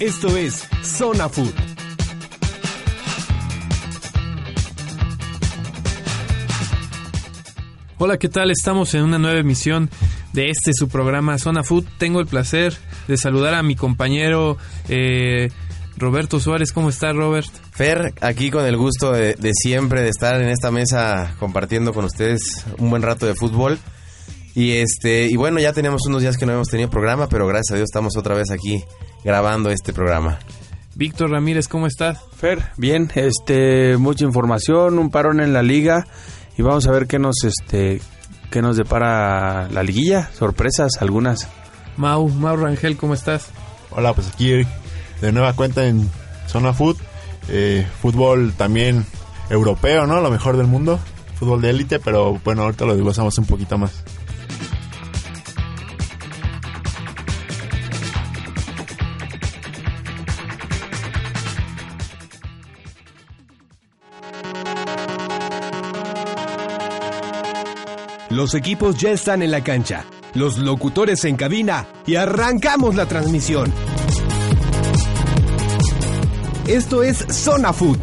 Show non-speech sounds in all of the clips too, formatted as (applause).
Esto es Zona Food. Hola, ¿qué tal? Estamos en una nueva emisión de este su programa Zona Food. Tengo el placer de saludar a mi compañero eh, Roberto Suárez. ¿Cómo está, Robert? Fer, aquí con el gusto de, de, siempre de estar en esta mesa compartiendo con ustedes un buen rato de fútbol. Y este y bueno, ya teníamos unos días que no habíamos tenido programa, pero gracias a Dios estamos otra vez aquí grabando este programa. Víctor Ramírez, ¿cómo estás? Fer, bien, este mucha información, un parón en la liga y vamos a ver qué nos este qué nos depara la liguilla, sorpresas algunas. Mau, Mau Rangel, ¿cómo estás? Hola, pues aquí de nueva cuenta en Zona Food, eh, fútbol también europeo, ¿no? Lo mejor del mundo, fútbol de élite, pero bueno, ahorita lo desglosamos un poquito más. Los equipos ya están en la cancha, los locutores en cabina y arrancamos la transmisión. Esto es Zona Food.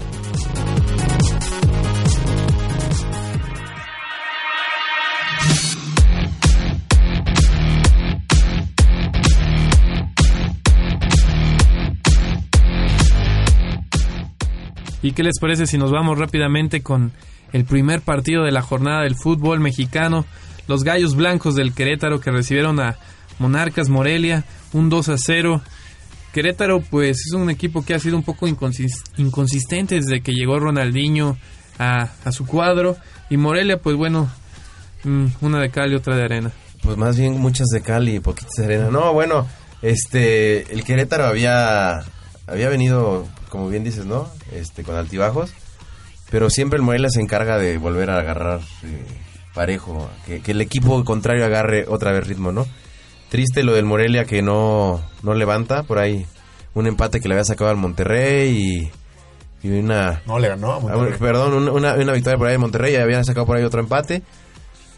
¿Y qué les parece si nos vamos rápidamente con el primer partido de la jornada del fútbol mexicano? Los Gallos Blancos del Querétaro que recibieron a Monarcas Morelia, un 2 a 0. Querétaro pues es un equipo que ha sido un poco inconsistente desde que llegó Ronaldinho a, a su cuadro. Y Morelia pues bueno, mm, una de cal y otra de arena. Pues más bien muchas de cal y poquitas de arena. No, bueno, este, el Querétaro había, había venido, como bien dices, ¿no? Este, con altibajos. Pero siempre el Morelia se encarga de volver a agarrar eh, parejo, que, que, el equipo contrario agarre otra vez ritmo, ¿no? Triste lo del Morelia que no, no levanta, por ahí un empate que le había sacado al Monterrey y, y una... No, le ganó a Monterrey. Perdón, una, una, victoria por ahí de Monterrey y habían sacado por ahí otro empate.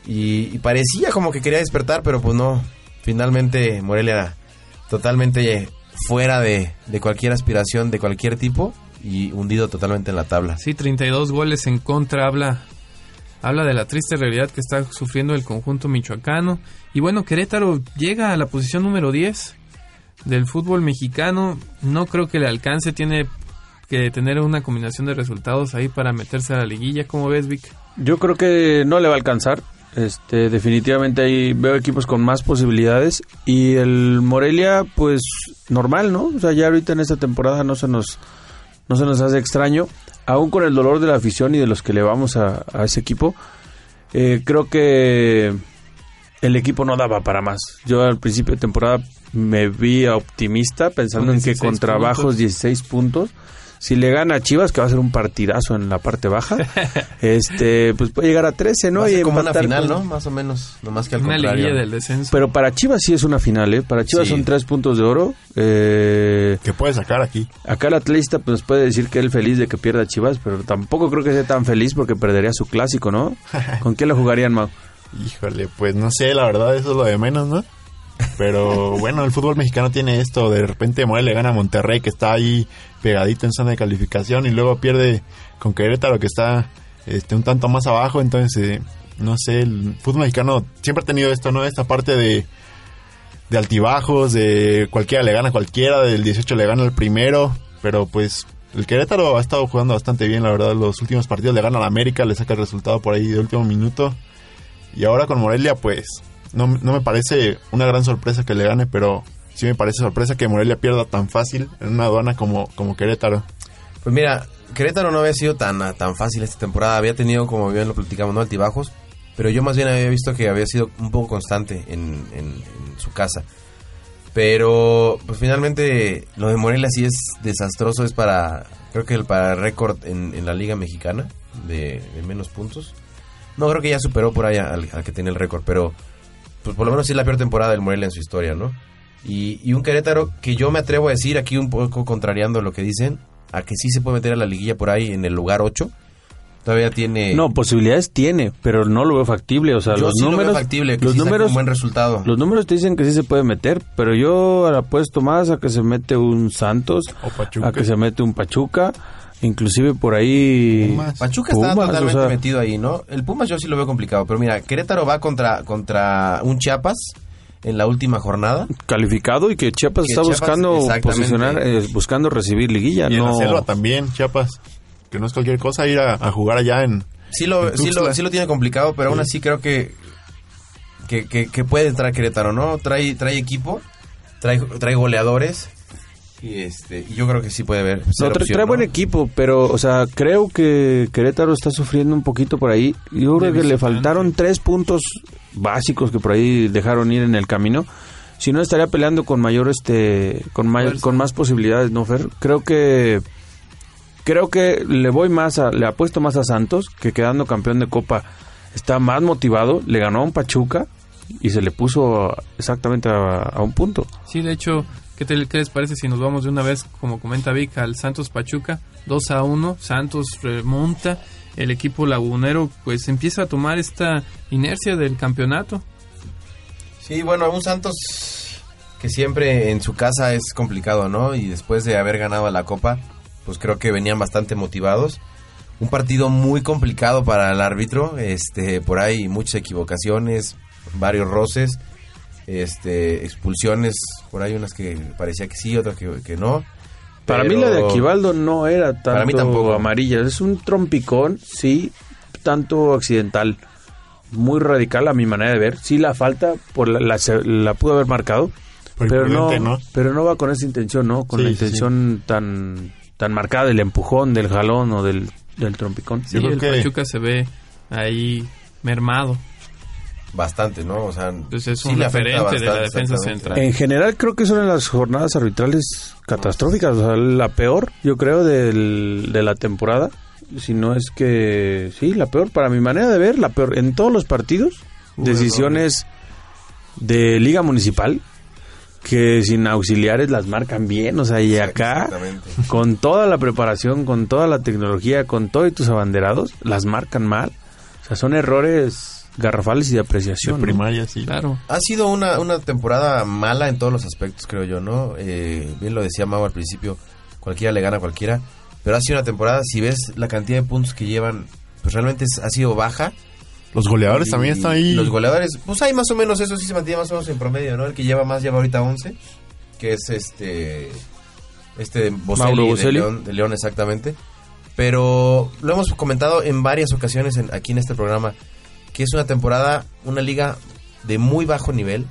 Y, y, parecía como que quería despertar, pero pues no. Finalmente Morelia totalmente fuera de, de cualquier aspiración de cualquier tipo y hundido totalmente en la tabla. Sí, 32 goles en contra, habla, habla de la triste realidad que está sufriendo el conjunto michoacano. Y bueno, Querétaro llega a la posición número 10 del fútbol mexicano. No creo que le alcance, tiene que tener una combinación de resultados ahí para meterse a la liguilla. ¿Cómo ves, Vic? Yo creo que no le va a alcanzar. Este, definitivamente ahí veo equipos con más posibilidades y el Morelia pues normal, ¿no? O sea, ya ahorita en esta temporada no se nos no se nos hace extraño, aún con el dolor de la afición y de los que le vamos a, a ese equipo. Eh, creo que el equipo no daba para más. Yo al principio de temporada me vi optimista pensando en que con trabajos puntos. 16 puntos si le gana a Chivas, que va a ser un partidazo en la parte baja, (laughs) este pues puede llegar a 13, ¿no? Va a ser y como una final, con... ¿no? Más o menos, no más que al una contrario. del descenso. Pero para Chivas sí es una final, ¿eh? Para Chivas sí. son tres puntos de oro. Eh, que puede sacar aquí. Acá el atleta pues puede decir que él feliz de que pierda Chivas, pero tampoco creo que sea tan feliz porque perdería su clásico, ¿no? (laughs) ¿Con quién lo jugarían, Mau? Híjole, pues no sé, la verdad eso es lo de menos, ¿no? Pero bueno, el fútbol mexicano tiene esto. De repente Morelia le gana a Monterrey, que está ahí pegadito en zona de calificación, y luego pierde con Querétaro, que está este, un tanto más abajo. Entonces, eh, no sé, el fútbol mexicano siempre ha tenido esto, ¿no? Esta parte de, de altibajos, de cualquiera le gana a cualquiera, del 18 le gana al primero, pero pues el Querétaro ha estado jugando bastante bien, la verdad. Los últimos partidos le gana al América, le saca el resultado por ahí de último minuto. Y ahora con Morelia, pues no, no, me parece una gran sorpresa que le gane, pero sí me parece sorpresa que Morelia pierda tan fácil en una aduana como, como Querétaro. Pues mira, Querétaro no había sido tan, tan fácil esta temporada, había tenido, como bien lo platicamos, ¿no? altibajos, pero yo más bien había visto que había sido un poco constante en, en, su casa. Pero, pues finalmente, lo de Morelia sí es desastroso, es para, creo que el para récord en, en la Liga Mexicana de, de menos puntos. No, creo que ya superó por ahí al, al que tiene el récord, pero pues por lo menos sí es la peor temporada del Morelia en su historia, ¿no? Y, y, un Querétaro que yo me atrevo a decir aquí un poco contrariando lo que dicen, a que sí se puede meter a la liguilla por ahí en el lugar 8. Todavía tiene... No, posibilidades tiene, pero no lo veo factible. O sea, Yo los sí lo veo números, factible, que los sí números, un buen resultado. los números te dicen que sí se puede meter, pero yo apuesto más a que se mete un Santos, O Pachuca. a que se mete un Pachuca, inclusive por ahí. Pumas. Pachuca está Pumas, totalmente o sea, metido ahí, ¿no? El Pumas yo sí lo veo complicado, pero mira, Querétaro va contra, contra un Chiapas en la última jornada. calificado y que Chiapas Que está Chiapas, buscando posicionar, eh, buscando recibir liguilla, Y en no. la selva también, Chiapas. Que no es cualquier cosa ir a, a jugar allá en... Sí lo, En sí, lo, sí lo tiene complicado, pero aún Sí. así creo que, que, que, que puede entrar Querétaro, ¿no? Trae, trae equipo, trae, trae goleadores y este y yo creo que sí puede haber. No, trae, opción, trae ¿no? buen equipo, pero, o sea, creo que Querétaro está sufriendo un poquito por ahí. Yo creo que le faltaron tres puntos básicos que por ahí dejaron ir en el camino. Si no estaría peleando con mayor, este, con, may- Fuerza. con más posibilidades, ¿no, Fer? Creo que, creo que le voy más a, le apuesto más a Santos, que quedando campeón de Copa está más motivado, le ganó a un Pachuca y se le puso exactamente a, a un punto. Sí, de hecho, ¿qué, te- qué les parece si nos vamos de una vez, como comenta Vic, al Santos Pachuca? 2 a 1, Santos remonta, el equipo lagunero pues empieza a tomar esta inercia del campeonato. Sí, bueno, un Santos que siempre en su casa es complicado, ¿no? Y después de haber ganado la Copa, pues creo que venían bastante motivados. Un partido muy complicado para el árbitro, este, por ahí muchas equivocaciones, varios roces, este, expulsiones, por ahí unas que parecía que sí, otras que, que no. Para Pero- mí la de Aquivaldo no era tanto Para mí tampoco. amarilla, es un trompicón, sí, tanto accidental, muy radical a mi manera de ver. Sí la falta, por la, la, se- la pudo haber marcado, Por pero no, pero no va con esa intención, ¿no? Con Sí, la sí, intención tan tan marcada del empujón, del jalón o del, del trompicón. Sí, Yo creo el que- Pachuca se ve ahí mermado. Bastante, ¿no? O sea, Pues es sí un de la defensa central. En general creo que son las jornadas arbitrales catastróficas, o sea, la peor, yo creo, del, de la temporada. Si no es que, sí, la peor, para mi manera de ver, la peor. En todos los partidos, decisiones de liga municipal que sin auxiliares las marcan bien, o sea, y acá, con toda la preparación, con toda la tecnología, con todos tus abanderados, las marcan mal. O sea, son errores garrafales y de De apreciación. ¿no? primaria, sí. Claro. Ha sido una, una temporada mala en todos los aspectos, creo yo, ¿no? Eh, bien lo decía Mau al principio, cualquiera le gana a cualquiera, pero ha sido una temporada, si ves la cantidad de puntos que llevan, pues realmente es- ha sido baja. Los goleadores Y también están ahí. Los goleadores, pues hay más o menos, eso sí se mantiene más o menos en promedio, ¿no? El que lleva más lleva ahorita 11, que es este... Este de Boselli, Mauro de Boselli. León, de León, exactamente. Pero lo hemos comentado en varias ocasiones en- aquí en este programa, que es una temporada, una liga de muy bajo nivel.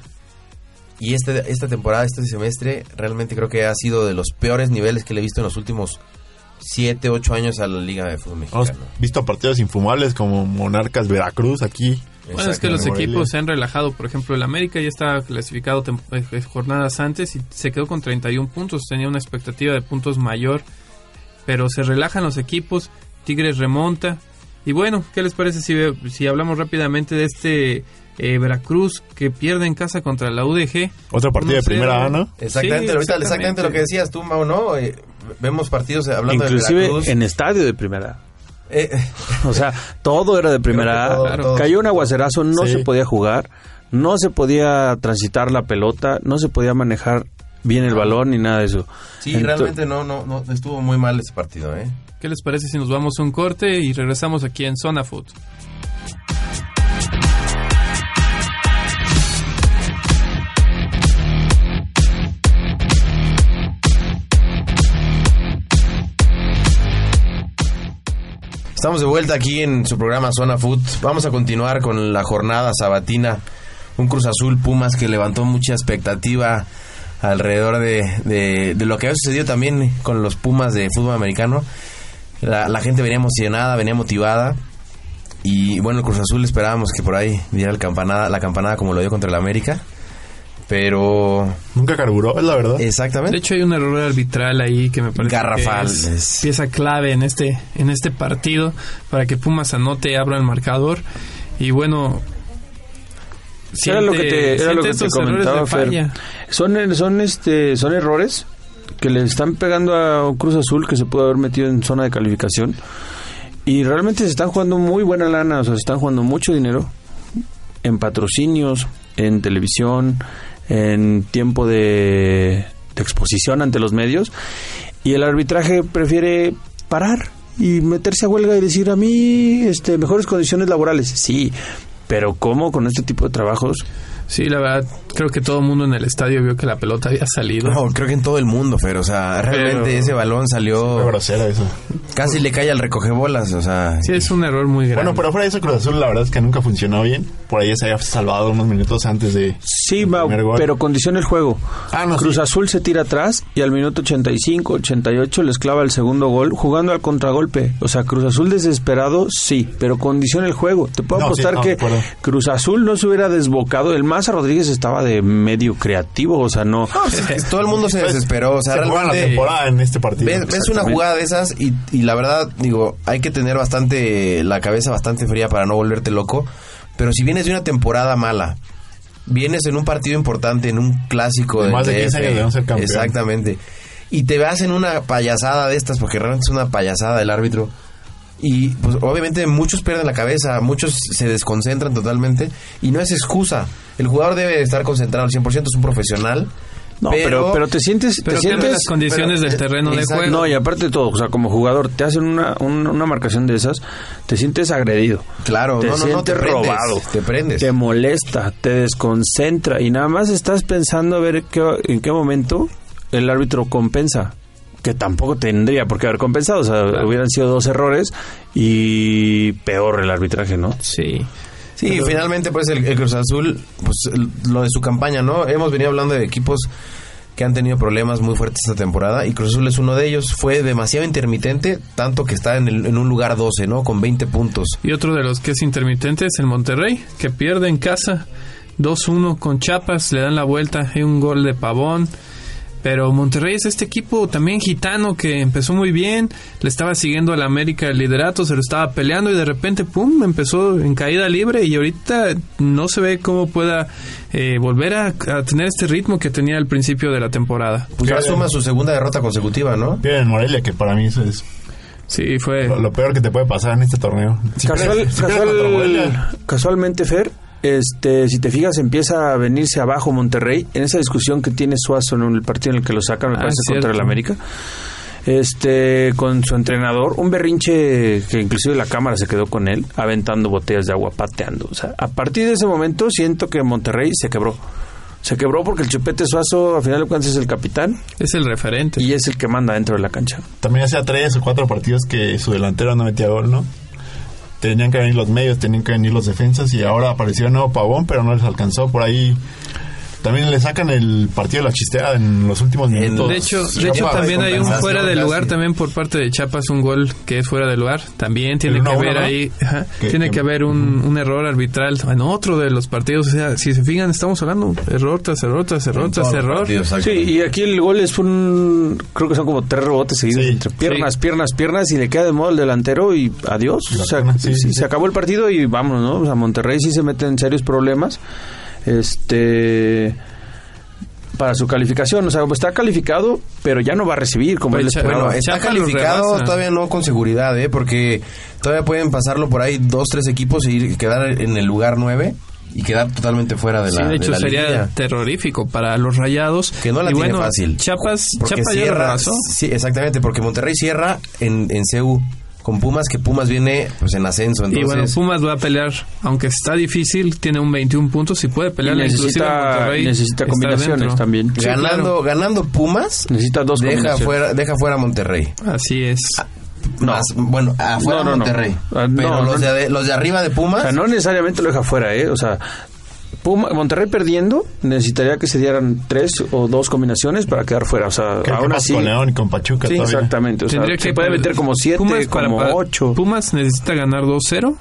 Y este, esta temporada, este semestre, realmente creo que ha sido de los peores niveles que le he visto en los últimos 7, 8 años a la Liga de Fútbol Hemos Mexicano. visto partidos infumables como Monarcas Veracruz aquí. Bueno, es que los equipos se han relajado. Por ejemplo, el América ya estaba clasificado tem- eh, jornadas antes y se quedó con 31 puntos. Tenía una expectativa de puntos mayor, pero se relajan los equipos. Tigres remonta. Y bueno, ¿qué les parece si, ve- si hablamos rápidamente de este eh, Veracruz que pierde en casa contra la UDG? Otro partido de 1-0. primera A, ¿no? Exactamente, Sí, ahorita exactamente lo que decías tú, Mau, ¿no? Eh, vemos partidos eh, hablando de Inclusive Veracruz. en estadio de primera. Eh, O sea, todo era de primera. Todo. Cayó un aguacerazo, no Sí. se podía jugar, no se podía transitar la pelota, no se podía manejar bien el balón ni nada de eso. sí, realmente no, no, no, estuvo muy mal ese partido, ¿eh? ¿Qué les parece si nos vamos a un corte y regresamos aquí en Zona Food? Estamos de vuelta aquí en su programa Zona Food. Vamos a continuar con la jornada sabatina. Un Cruz Azul Pumas que levantó mucha expectativa alrededor de, lo que había sucedido también con los Pumas de fútbol americano. La, la gente venía emocionada, venía motivada. Y bueno, el Cruz Azul esperábamos que por ahí diera el campanada, la campanada como lo dio contra el América. Pero Nunca carburó, es la verdad. De exactamente. hecho, hay un error arbitral ahí que me parece Garrafal, que es es- pieza clave en este en este partido para que Pumas anote, abra el marcador y bueno. era lo que te, era lo que te comentaba, de Fer. Son, son, este, son errores que le están pegando a Cruz Azul que se pudo haber metido en zona de calificación. Y realmente se están jugando muy buena lana, o sea, se están jugando mucho dinero en patrocinios, en televisión, en tiempo de, de exposición ante los medios. Y el arbitraje prefiere parar y meterse a huelga y decir a mí este mejores condiciones laborales. Sí, pero ¿cómo con este tipo de trabajos? Sí, la verdad, creo que todo el mundo en el estadio vio que la pelota había salido. No, creo que en todo el mundo, Fer. O sea, realmente Pero- ese balón salió. grosero eso. Casi le cae al recogebolas. O sea, Sí, es un error muy grande. Bueno, pero fuera de eso, Cruz Azul la verdad es que nunca funcionó bien. Por ahí se había salvado unos minutos antes de... Sí, gol. pero condiciona el juego. Ah, no, Cruz sí. Azul se tira atrás y al minuto 85, 88 les clava el segundo gol jugando al contragolpe. O sea, Cruz Azul desesperado, sí, pero condiciona el juego. Te puedo No, sí, apostar no, que. Cruz Azul no se hubiera desbocado. El Maza Rodríguez estaba de medio creativo, o sea, no. todo el mundo se Pues, desesperó. O sea, se juega la temporada en este partido. Ves, ves una jugada de esas y, y la verdad, digo, hay que tener bastante, la cabeza bastante fría para no volverte loco. Pero si vienes de una temporada mala, vienes en un partido importante, en un clásico De más de 15 DF, años ser campeón. Exactamente. Y te hacen una payasada de estas, porque realmente es una payasada del árbitro. Y pues obviamente muchos pierden la cabeza, muchos se desconcentran totalmente y no es excusa. El jugador debe estar concentrado al 100%, es un profesional. No, pero, pero te sientes, Pero te sientes las condiciones pero- del terreno de juego. No, y aparte de todo, o sea, como jugador, te hacen una, un- una marcación de esas, te sientes agredido. Claro, te no, no, no, te sientes prendes, robado. te prendes. Te molesta, te desconcentra y nada más estás pensando a ver qué, en qué momento el árbitro compensa. Que tampoco tendría por qué haber compensado. O sea, hubieran sido dos errores y peor el arbitraje, ¿no? Sí. Sí, finalmente pues el, el Cruz Azul, pues el- lo de su campaña, ¿no? Hemos venido hablando de equipos que han tenido problemas muy fuertes esta temporada y Cruz Azul es uno de ellos. Fue demasiado intermitente, tanto que está en, el- en un lugar 12, ¿no? Con 20 puntos. Y otro de los que es intermitente es el Monterrey, que pierde en casa 2-1 con Chapas, le dan la vuelta, hay un gol de Pavón. Pero Monterrey es este equipo también gitano que empezó muy bien, le estaba siguiendo al América el liderato, se lo estaba peleando y de repente, ¡pum!, empezó en caída libre y ahorita no se ve cómo pueda eh, volver a, a tener este ritmo que tenía al principio de la temporada. Pues ya suma su segunda derrota consecutiva, ¿no? Pierden en Morelia, que para mí eso es Sí, fue... lo, lo peor que te puede pasar en este torneo. Si Casual- pierdes- si pierdes casual- contra Morelia, casualmente, Fer, este, si te fijas, empieza a venirse abajo Monterrey en esa discusión que tiene Suazo en el partido en el que lo sacan, me Ah, parece, contra el América. Este, con su entrenador, un berrinche que inclusive la cámara se quedó con él, aventando botellas de agua, pateando. O sea, a partir de ese momento siento que Monterrey se quebró. Se quebró porque el Chupete Suazo, a final de cuentas, es el capitán Es el referente. y es el que manda dentro de la cancha. también hacía tres o cuatro partidos que su delantero no metía gol, ¿no? Tenían que venir los medios, tenían que venir los defensas y ahora apareció el nuevo Pavón, pero no les alcanzó. Por ahí también le sacan el partido de la chistea en los últimos En- minutos. De hecho, de hecho también hay un fuera de casi. lugar también por parte de Chapas, un gol que es fuera de lugar. También tiene que 1-1, haber ahí, ajá, Que- tiene que- que haber un, un error arbitral en otro de los partidos. O sea, si se fijan, estamos hablando error tras error tras error tras error. Sí, y aquí el gol es un. Creo que son como tres rebotes seguidos Sí, entre piernas, sí. piernas, piernas y le queda de modo el delantero y adiós. La O sea, pierna, sí, sí, sí, se acabó el partido y vámonos, ¿no? O sea, Monterrey sí se mete en serios problemas. Este. Para su calificación, o sea, está calificado, pero ya no va a recibir como él Pues, esperaba. Bueno, está Chiapas calificado todavía no con seguridad, ¿eh? Porque todavía pueden pasarlo por ahí dos, tres equipos y ir- quedar en el lugar nueve y quedar totalmente fuera de Sí, la de de hecho la sería terrorífico para los rayados. Que no la y tiene bueno, fácil. Ya lo cierra, sí, exactamente, porque Monterrey cierra en, en CU con Pumas, que Pumas viene pues en ascenso, Y bueno, entonces Pumas va a pelear, aunque está difícil, tiene un 21 puntos y puede Y pelear. inclusive necesita, Monterrey necesita combinaciones también. Sí, ganando, claro. ganando Pumas Necesita dos deja fuera, deja fuera a Monterrey. Así es. Más, bueno, afuera No, no, no. Monterrey. Ah, no, Pero no. los, de, los de arriba de Pumas O sea, no necesariamente lo deja fuera, ¿eh? O sea, Puma- Monterrey perdiendo necesitaría que se dieran tres o dos combinaciones para quedar fuera. O sea, Creo aún así. con León y con Pachuca Sí, todavía. exactamente. O sea, Tendría se que puede meter como siete, Pumas como para- ocho. Pumas necesita ganar 2-0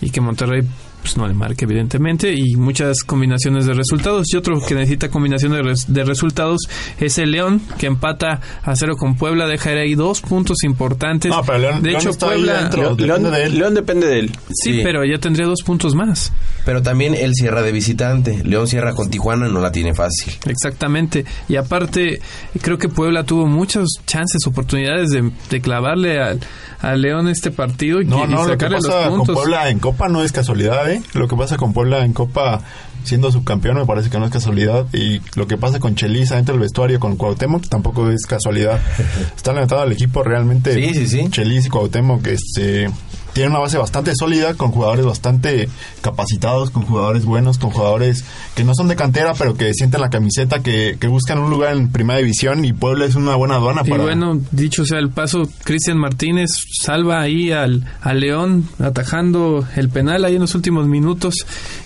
y que Monterrey pues no le marca evidentemente y muchas combinaciones de resultados y otro que necesita combinación de, res- de resultados es el León que empata a cero con Puebla deja ahí dos puntos importantes No, pero León- de León hecho está ahí Puebla dentro. León, depende de él. León depende de él. sí, Sí. pero ya tendría dos puntos más Pero también él cierra de visitante. León cierra con Tijuana, no la tiene fácil. Exactamente. Y aparte, creo que Puebla tuvo muchas chances, oportunidades de, de clavarle al, al León este partido y, No, y no, lo que los pasa con. Puebla en Copa no es casualidad, ¿eh? Lo que pasa con Puebla en Copa siendo subcampeón me parece que no es casualidad y lo que pasa con Chelis dentro del vestuario con Cuauhtémoc tampoco es casualidad. (laughs) Están levantando al equipo realmente Sí, sí, sí. Chelis y Cuauhtémoc este tienen una base bastante sólida con jugadores bastante capacitados, con jugadores buenos, con jugadores que no son de cantera, pero que sienten la camiseta, que, que buscan un lugar en primera división y Puebla es una buena aduana Y para bueno, dicho sea el paso, Cristian Martínez salva ahí al, al León atajando el penal ahí en los últimos minutos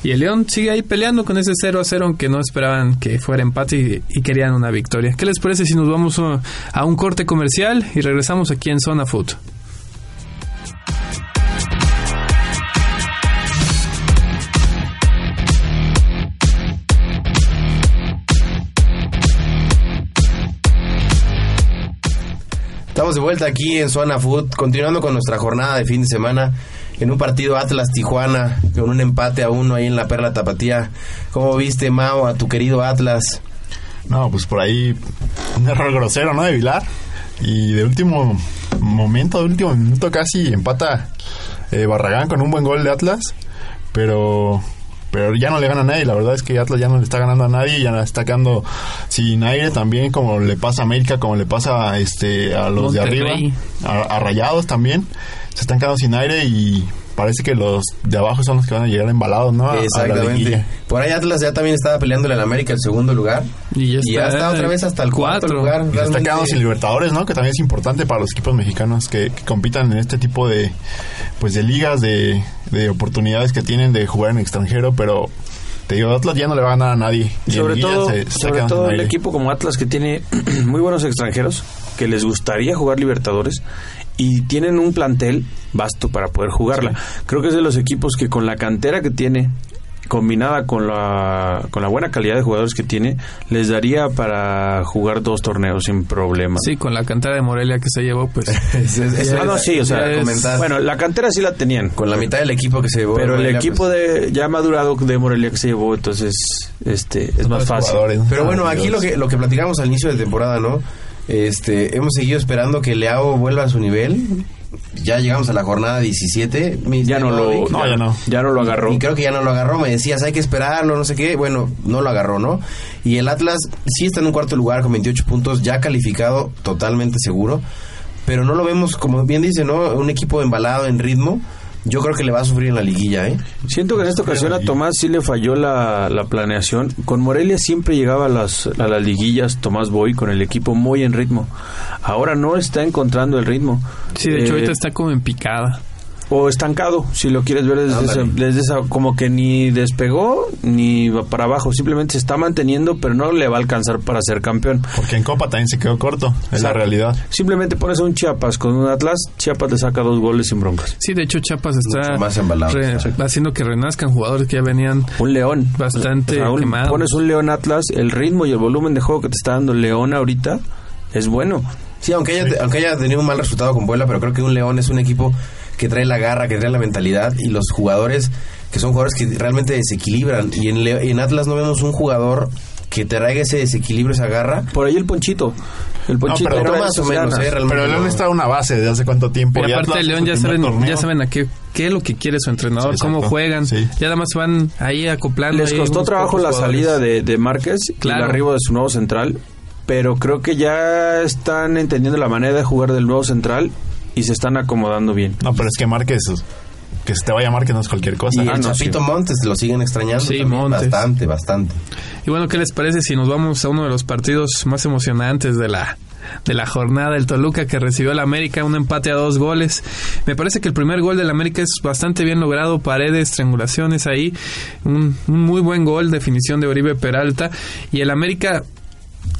y el León sigue ahí peleando con ese 0 a 0 aunque no esperaban que fuera empate y, y querían una victoria. ¿Qué les parece si nos vamos a, a un corte comercial y regresamos aquí en Zona Food? Estamos de vuelta aquí en Zona Food, continuando con nuestra jornada de fin de semana en un partido Atlas-Tijuana, con un empate a uno ahí en la Perla Tapatía. ¿Cómo viste, Mao, a tu querido Atlas? No, pues por ahí un error grosero, ¿no? De Vilar. Y de último momento, de último minuto casi empata eh, Barragán con un buen gol de Atlas. Pero pero ya no le gana a nadie. La verdad es que Atlas ya no le está ganando a nadie. Ya está quedando sin aire también, como le pasa a América, como le pasa este, a los de arriba, a, a Rayados también. Se están quedando sin aire y parece que los de abajo son los que van a llegar embalados, ¿no? A- Exactamente. Por ahí Atlas ya también estaba peleándole al América el segundo lugar. Y ya ya está otra vez hasta el cuarto lugar. Y se está quedando sin Libertadores, ¿no? Que también es importante para los equipos mexicanos que, que compitan en este tipo de pues de ligas, de, de oportunidades que tienen de jugar en extranjero, pero te digo, Atlas ya no le va a ganar a nadie. Y en sobre todo, se- sobre todo el equipo como Atlas que tiene (clears throat) muy buenos extranjeros que les gustaría jugar Libertadores y tienen un plantel vasto para poder jugarla. Creo que es de los equipos que con la cantera que tiene combinada con la con la buena calidad de jugadores que tiene les daría para jugar dos torneos sin problema. Sí, con la cantera de Morelia que se llevó, pues (laughs) Es- es- es- Ah, no, sí, o sea, es-. Bueno, la cantera sí la tenían. con la mitad del equipo que se llevó. Pero el equipo pues- de ya madurado de Morelia que se llevó, entonces este es más fácil. Pero bueno, Ay, aquí lo que, lo que platicamos al inicio de temporada, ¿no? Este, hemos seguido esperando que Leao vuelva a su nivel. Ya llegamos a la jornada 17. mi Ya no lo. No, ya no. ya no lo agarró. Y creo que ya no lo agarró. Me decías, hay que esperarlo, no sé qué. Bueno, no lo agarró, ¿no? Y el Atlas sí está en un cuarto lugar con 28 puntos, ya calificado, totalmente seguro. Pero no lo vemos, como bien dice, ¿no? Un equipo embalado en ritmo. Yo creo que le va a sufrir en la liguilla, ¿eh? Siento que en esta ocasión a Tomás sí le falló la, la planeación. Con Morelia siempre llegaba a las, a las liguillas Tomás Boy con el equipo muy en ritmo. Ahora no está encontrando el ritmo. sí, de hecho Eh, ahorita está como en picada. O estancado, si lo quieres ver desde esa, desde esa, como que ni despegó ni va para abajo. Simplemente se está manteniendo, pero no le va a alcanzar para ser campeón. Porque en Copa también se quedó corto, es la realidad. Simplemente pones a un Chiapas con un Atlas, Chiapas le saca dos goles sin broncas. Sí, de hecho Chiapas está Mucho más embalado. re- haciendo que renazcan jugadores que ya venían Un León. Bastante quemado. Pones un León Atlas, el ritmo y el volumen de juego que te está dando León ahorita es bueno. Sí, aunque haya, aunque haya tenido un mal resultado con Puebla, pero creo que un León es un equipo que trae la garra, que trae la mentalidad y los jugadores que son jugadores que realmente desequilibran. Y en, Le- en Atlas no vemos un jugador que traiga ese desequilibrio, esa garra. Por ahí el Ponchito. El Ponchito pero trae más o menos. ¿eh? Realmente Pero León no. está a una base desde hace cuánto tiempo. Y aparte de León ya saben, torneo. ya saben a qué, qué es lo que quiere su entrenador, Sí, cómo juegan. Sí. Ya nada más van ahí acoplando. Les costó trabajo la jugadores. salida de, de Márquez Claro. el arribo de su nuevo central, pero creo que ya están entendiendo la manera de jugar del nuevo central y se están acomodando bien. No, pero es que Márquez, que se te vaya Márquez no es cualquier cosa. Y Ah, el no, Chapito sí. Montes lo siguen extrañando. Sí, también Montes. Bastante, bastante. Y bueno, ¿qué les parece si nos vamos a uno de los partidos más emocionantes de la de la jornada el Toluca que recibió al América un empate a dos goles me parece que el primer gol del América es bastante bien logrado paredes triangulaciones ahí un, un muy buen gol definición de Oribe Peralta y el América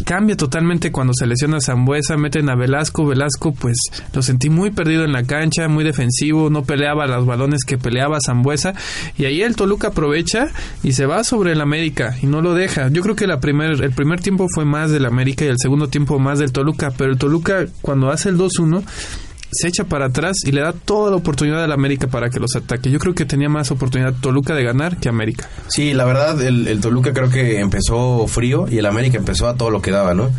cambia totalmente cuando se lesiona a Zambuesa, meten a Velasco, Velasco pues lo sentí muy perdido en la cancha, muy defensivo, no peleaba los balones que peleaba Zambuesa y ahí el Toluca aprovecha y se va sobre el América y no lo deja. Yo creo que la primer, el primer tiempo fue más del América y el segundo tiempo más del Toluca, pero el Toluca cuando hace el 2-1 se echa para atrás y le da toda la oportunidad al América para que los ataque. Yo creo que tenía más oportunidad Toluca de ganar que América. Sí, la verdad, el, el Toluca creo que empezó frío y el América empezó a todo lo que daba, ¿no?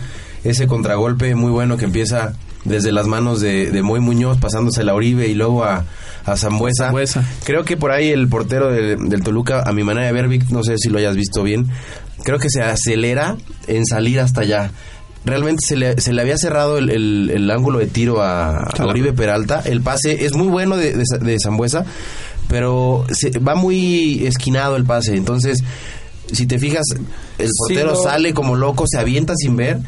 Ese contragolpe muy bueno que empieza desde las manos de, de Moy Muñoz, pasándose a Uribe y luego a, a Zambuesa. Zambuesa. Creo que por ahí el portero de- del Toluca, a mi manera de ver, Vic, no sé si lo hayas visto bien, creo que se acelera en salir hasta allá. Realmente se le, se le había cerrado el, el- el ángulo de tiro a, a Uribe Peralta. El pase es muy bueno de, de, de Zambuesa, pero se, va muy esquinado el pase. Entonces, si te fijas, el portero no. sale como loco, se avienta sin ver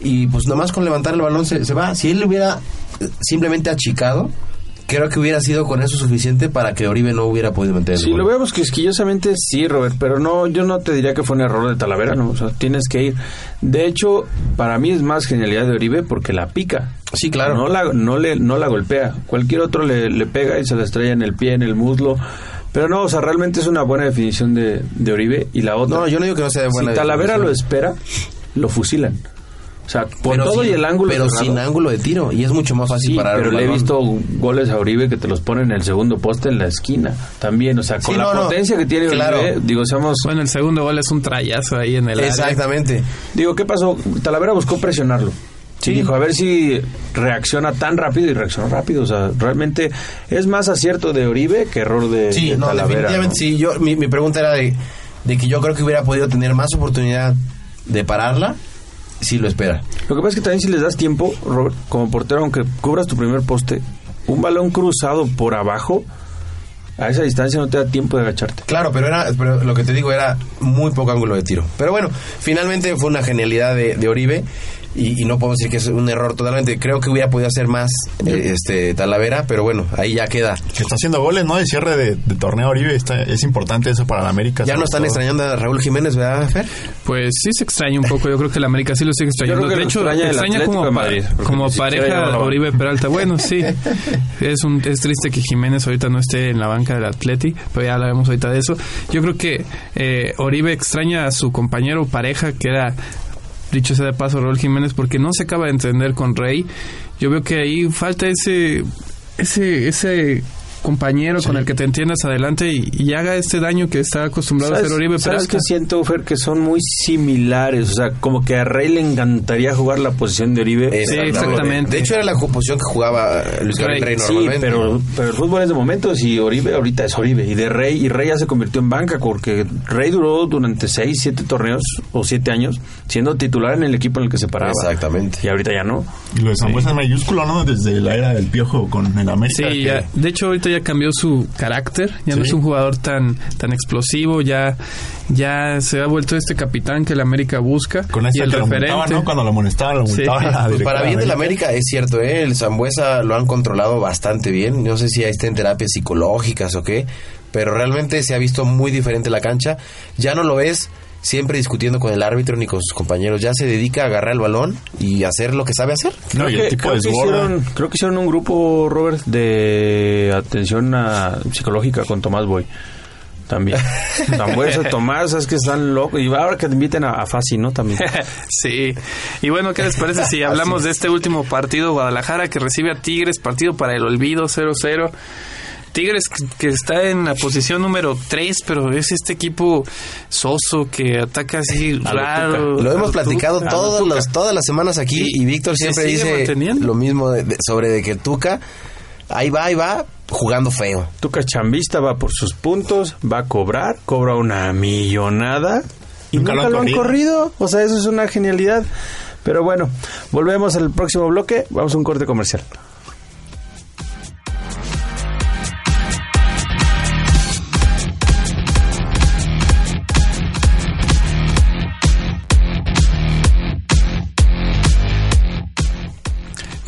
y pues nomás con levantar el balón se, se va. Si él le hubiera eh, simplemente achicado, creo que hubiera sido con eso suficiente para que Oribe no hubiera podido meter el Si gol. lo vemos quisquillosamente, sí, Robert, pero no, yo no te diría que fue un error de Talavera, no, o sea, tienes que ir. De hecho, para mí es más genialidad de Oribe porque la pica. Sí, claro. No la, no le, no la golpea. Cualquier otro le, le pega y se la estrella en el pie, en el muslo. Pero no, o sea, realmente es una buena definición de, de Oribe. Y la otra, No, yo no digo que no sea buena si Talavera lo espera, lo fusilan. O sea, por Pero todo sin- y el ángulo Pero cerrado. sin ángulo de tiro. Y es mucho más fácil Sí, parar pero el le he visto goles a Uribe que te los ponen en el segundo poste en la esquina. También, o sea, con Sí, la no, no. potencia que tiene Claro. Uribe, digo, seamos... Bueno, el segundo gol es un trayazo ahí en el área. Exactamente. Digo, ¿qué pasó? Talavera buscó presionarlo. Sí. Y dijo, a ver si reacciona tan rápido y reaccionó rápido. O sea, realmente es más acierto de Uribe que error de, Sí, de no, Talavera. definitivamente ¿no? sí. Yo, mi, mi pregunta era de, de que yo creo que hubiera podido tener más oportunidad de pararla si lo espera. Lo que pasa es que también si les das tiempo, Robert, como portero, aunque cubras tu primer poste, un balón cruzado por abajo, a esa distancia no te da tiempo de agacharte. Claro, pero era pero lo que te digo era muy poco ángulo de tiro. Pero bueno, finalmente fue una genialidad de, de Oribe y, y no podemos decir que es un error totalmente. Creo que hubiera podido hacer más eh, este Talavera, pero bueno, ahí ya queda. Que está haciendo goles, ¿no? De cierre de, de torneo Oribe. Está, es importante eso para la América. Ya no están todo. extrañando a Raúl Jiménez, ¿verdad, Fer? Pues sí se extraña un poco, yo creo que el América sí lo sigue extrañando. Yo creo que de lo hecho, extraña el extraña como, de Madrid, pareja la Oribe Peralta. Bueno, sí, (laughs) es un es triste que Jiménez ahorita no esté en la banca del Atleti, pero ya hablaremos ahorita de eso. Yo creo que eh, Oribe extraña a su compañero pareja, que era, dicho sea de paso, Raúl Jiménez, porque no se acaba de entender con Rey. Yo veo que ahí falta ese ese ese compañero con el que te entiendas adelante y, y haga este daño que está acostumbrado a hacer Oribe ¿sabes qué siento, Fer? Que son muy similares. O sea, como que a Rey le encantaría jugar la posición de Oribe. Sí, exactamente. De hecho, era la posición que jugaba Luis Gabriel Rey Rey, Sí, pero, pero el fútbol es de momentos y Oribe ahorita es Oribe. Y de Rey, y Rey ya se convirtió en banca porque Rey duró durante 6, 7 torneos o 7 años siendo titular en el equipo en el que se paraba. Exactamente. Y ahorita ya no. Y lo de Zambuesa es mayúsculo, ¿no? Desde la era del piojo con el América. Sí, que- ya, de hecho ahorita ya cambió su carácter, ya no es un jugador tan tan explosivo, ya ya se ha vuelto este capitán que el América busca Con y el que lo multaba, referente. ¿no? Cuando lo molestaban, lo Sí. la Pues para bien de del América es cierto, ¿eh? el Zambuesa lo han controlado bastante bien. No sé si ahí está en terapias psicológicas o qué, pero realmente se ha visto muy diferente la cancha. Ya no lo ves siempre discutiendo con el árbitro ni con sus compañeros. Ya se dedica a agarrar el balón y hacer lo que sabe hacer. No, y el que, tipo creo, que desborda. hicieron, creo que hicieron un grupo, Robert, de atención a- psicológica con Tomás Boy. También. (laughs) Zambuesa, Tomás, es que están locos. Y ahora que te inviten a, a Fasi, ¿no? También. (laughs) sí. Y bueno, ¿qué les parece si (laughs) hablamos de este último partido Guadalajara que recibe a Tigres, partido para el olvido 0-0? Tigres que- está en la posición número 3, pero es este equipo soso que ataca así A raro. Lo hemos platicado Tuca, a lo todas las, todas las semanas aquí Y y Víctor siempre dice lo mismo de- de- sobre de que Tuca, ahí va, ahí va, jugando feo. Tuca Chambista va por sus puntos, va a cobrar, cobra una millonada y nunca, lo han corrido. O sea, eso es una genialidad. Pero bueno, volvemos al próximo bloque. Vamos a un corte comercial.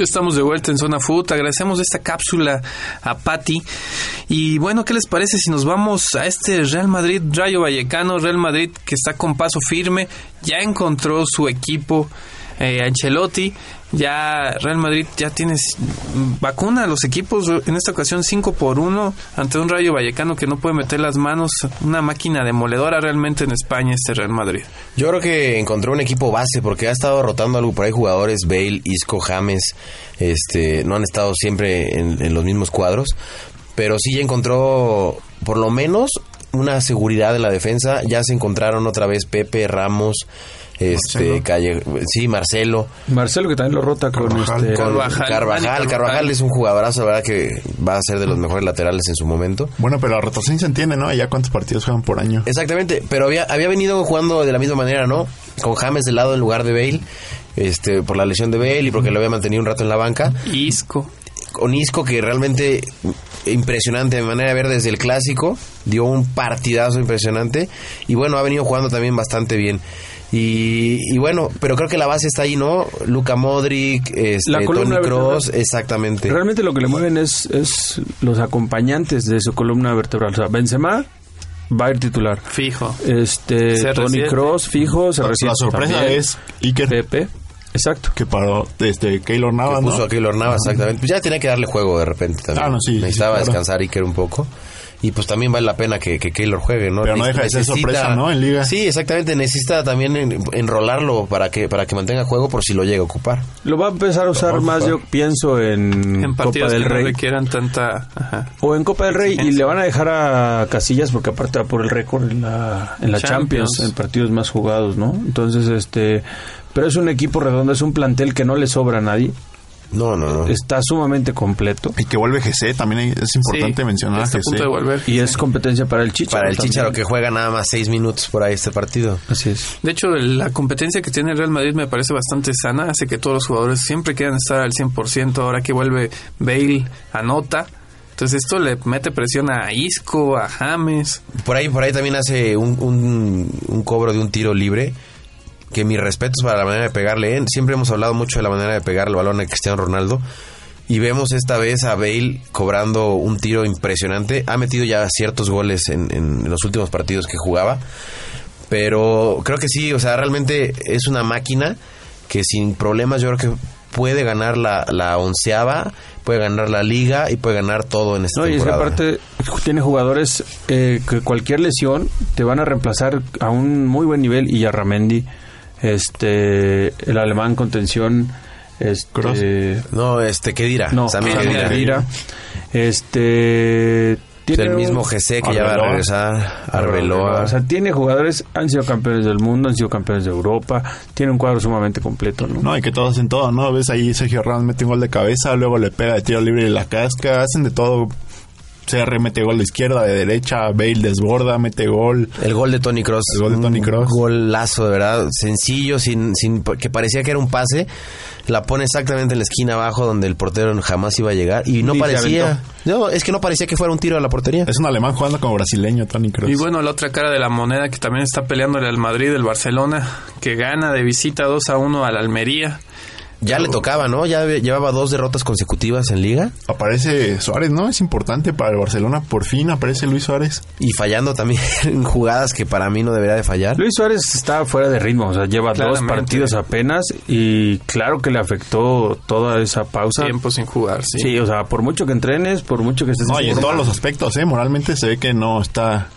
Estamos de vuelta en Zona Food. Agradecemos esta cápsula a Patti. Y bueno, ¿qué les parece si nos vamos a este Real Madrid Rayo Vallecano? Real Madrid que está con paso firme, ya encontró su equipo. Eh, Ancelotti, ya Real Madrid ya tiene vacuna a los equipos, en esta ocasión 5 por 1 ante un Rayo Vallecano que no puede meter las manos, una máquina demoledora realmente en España este Real Madrid. Yo creo que encontró un equipo base porque ha estado rotando algo por ahí jugadores, Bale, Isco, James, este, no han estado siempre en, en los mismos cuadros, pero sí ya encontró por lo menos una seguridad en la defensa, ya se encontraron otra vez Pepe, Ramos, este Calle, sí, Marcelo. Marcelo que también lo rota con Carvajal, este con Carvajal, Carvajal, Carvajal. Carvajal es un jugadorazo, la verdad que va a ser de los mejores laterales en su momento. Bueno, pero la rotación se entiende, ¿no? Ya cuántos partidos juegan por año. Exactamente, pero había, había venido jugando de la misma manera, ¿no? Con James del lado en lugar de Bale, este, por la lesión de Bale y porque lo había mantenido un rato en la banca. Isco. Con Isco que realmente impresionante de manera de ver desde el clásico, dio un partidazo impresionante y bueno, ha venido jugando también bastante bien. Y, y bueno, pero creo que la base está ahí, ¿no? Luca Modric, este, La columna Tony Cross, exactamente. Realmente lo que le mueven es, es los acompañantes de su columna vertebral. O sea, Benzema va a ir titular. Fijo. Este, CR7. Tony Cross, fijo, se La, recibe la sorpresa también. es Iker, Pepe. Exacto. que paró desde Keylor que Navas, ¿no? puso a Keylor Navas, exactamente. Pues ya tenía que darle juego de repente también. Ah, no, sí, sí, Necesitaba claro. descansar Iker un poco. Y pues también vale la pena que, que Keylor juegue, ¿no? Pero no deja de ser sorpresa, ¿no? En Liga. Sí, exactamente. Necesita también en- enrolarlo para que, para que mantenga juego por si lo llega a ocupar. Lo va a empezar a usar más, ocupar. yo pienso, en, En Copa del que no Rey. requieran tanta... Ajá. O en Copa del Rey y le van a dejar a Casillas porque aparte va por el récord en la, en la Champions. Champions. en partidos más jugados, ¿no? Entonces, este, pero es un equipo redondo, es un plantel que no le sobra a nadie, No, no, no. está sumamente completo Y que vuelve GC, también es importante Sí, mencionar está a punto de GC. volver. y es competencia para el Chicharo. Para el también. Chicharo que juega nada más seis minutos por ahí este partido. Así es. De hecho, la competencia que tiene el Real Madrid me parece bastante sana. Hace que todos los jugadores siempre quieran estar al 100%. Ahora que vuelve Bale, anota. Entonces esto le mete presión a Isco, a James. Por ahí, por ahí también hace un, un, un cobro de un tiro libre. Que mis respetos para la manera de pegarle. ¿eh? Siempre hemos hablado mucho de la manera de pegar el balón a Cristiano Ronaldo. Y vemos esta vez a Bale cobrando un tiro impresionante. Ha metido ya ciertos goles en, en los últimos partidos que jugaba. Pero creo que sí, o sea, realmente es una máquina que sin problemas yo creo que puede ganar la, la onceava, puede ganar la liga y puede ganar todo en esta No, y es que temporada. aparte tiene jugadores eh, que cualquier lesión te van a reemplazar a un muy buen nivel y a Ramendi, este, el alemán con tensión, este. No, este, ¿qué dirá? no, Sami Sami Khedira. Khedira, este, tiene el mismo GC que ya va a regresar, Arbeloa. O sea, tiene jugadores, han sido campeones del mundo, han sido campeones de Europa, tiene un cuadro sumamente completo, ¿no? No, y que todos hacen todo, ¿no? Ves ahí Sergio Ramos mete un gol de cabeza, luego le pega de tiro libre de la casca, hacen de todo. CR mete gol de izquierda, de derecha, Bale desborda, mete gol. El gol de Tony Cross. El gol de Tony Kroos. Golazo, de verdad. Sencillo, sin, sin que parecía que era un pase. La pone exactamente en la esquina abajo donde el portero jamás iba a llegar. Y no Ni parecía. No, es que no parecía que fuera un tiro a la portería. Es un alemán jugando como brasileño, Tony Kroos. Y bueno, la otra cara de la moneda que también está peleándole al Madrid, el Barcelona, que gana de visita 2 a 1 al Almería. Ya le tocaba, ¿no? Ya llevaba dos derrotas consecutivas en liga. Aparece Suárez, ¿no? Es importante para el Barcelona. Por fin aparece Luis Suárez. Y fallando también (laughs) en jugadas que para mí no debería de fallar. Luis Suárez está fuera de ritmo, o sea, lleva dos partidos apenas y claro que le afectó toda esa pausa. Tiempo sin jugar, sí. Sí, o sea, por mucho que entrenes, por mucho que estés No, y en todos los aspectos, ¿eh? Moralmente se ve que no está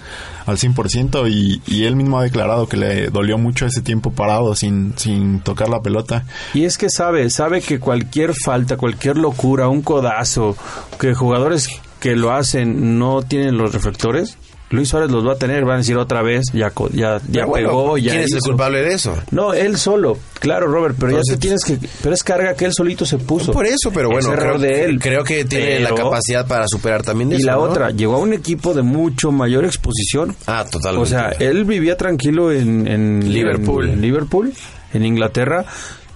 al 100% y, y él mismo ha declarado que le dolió mucho ese tiempo parado sin, sin tocar la pelota. Y es que sabe, sabe que cualquier falta, cualquier locura, un codazo, que jugadores que lo hacen no tienen los reflectores, Luis Suárez los va a tener, van a decir otra vez, ya, ya, ya bueno, pegó, ya ¿Quién es el culpable de eso? No, él solo, claro, Robert, pero Entonces, ya te tienes que... Pero es carga que él solito se puso. Por eso, pero Es bueno, error creo, de él. creo que tiene la capacidad para superar también Y eso, la ¿no? otra, llegó a un equipo de mucho mayor exposición. Ah, totalmente. O sea, él vivía tranquilo en, en Liverpool. En, Liverpool, en Inglaterra.